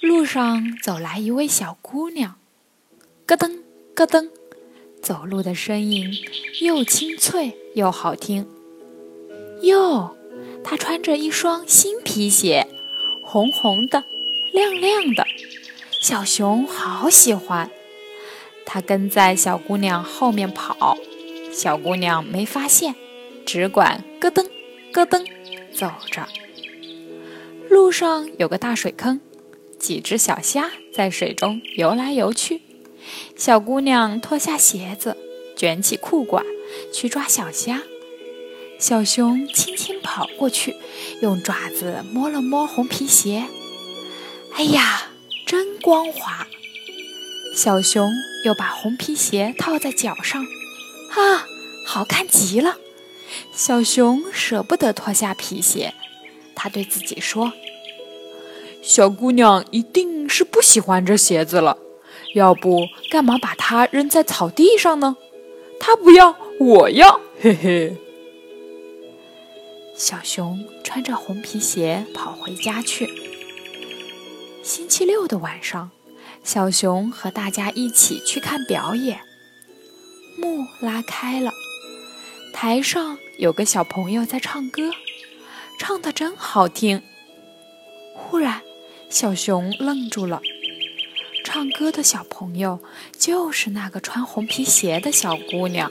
路上走来一位小姑娘，咯噔咯噔，走路的声音又清脆又好听。哟，她穿着一双新皮鞋，红红的，亮亮的，小熊好喜欢。它跟在小姑娘后面跑，小姑娘没发现，只管咯噔咯噔走着。路上有个大水坑。几只小虾在水中游来游去，小姑娘脱下鞋子，卷起裤管去抓小虾。小熊轻轻跑过去，用爪子摸了摸红皮鞋，哎呀，真光滑！小熊又把红皮鞋套在脚上，啊，好看极了！小熊舍不得脱下皮鞋，他对自己说。小姑娘一定是不喜欢这鞋子了，要不干嘛把它扔在草地上呢？她不要，我要，嘿嘿。小熊穿着红皮鞋跑回家去。星期六的晚上，小熊和大家一起去看表演。幕拉开了，台上有个小朋友在唱歌，唱的真好听。忽然。小熊愣住了，唱歌的小朋友就是那个穿红皮鞋的小姑娘。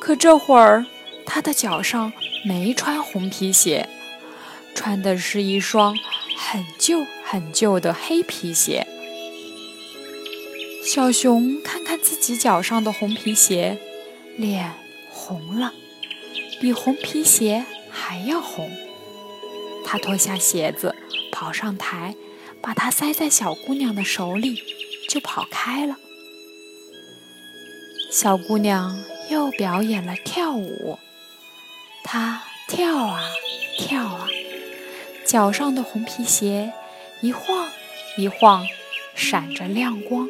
可这会儿，她的脚上没穿红皮鞋，穿的是一双很旧很旧的黑皮鞋。小熊看看自己脚上的红皮鞋，脸红了，比红皮鞋还要红。他脱下鞋子。跑上台，把它塞在小姑娘的手里，就跑开了。小姑娘又表演了跳舞，她跳啊跳啊，脚上的红皮鞋一晃一晃，闪着亮光，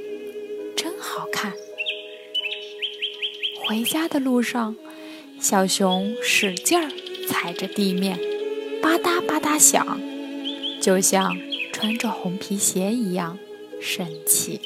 真好看。回家的路上，小熊使劲儿踩着地面，吧嗒吧嗒响。就像穿着红皮鞋一样神奇。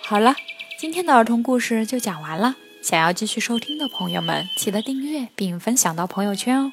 好了，今天的儿童故事就讲完了。想要继续收听的朋友们，记得订阅并分享到朋友圈哦。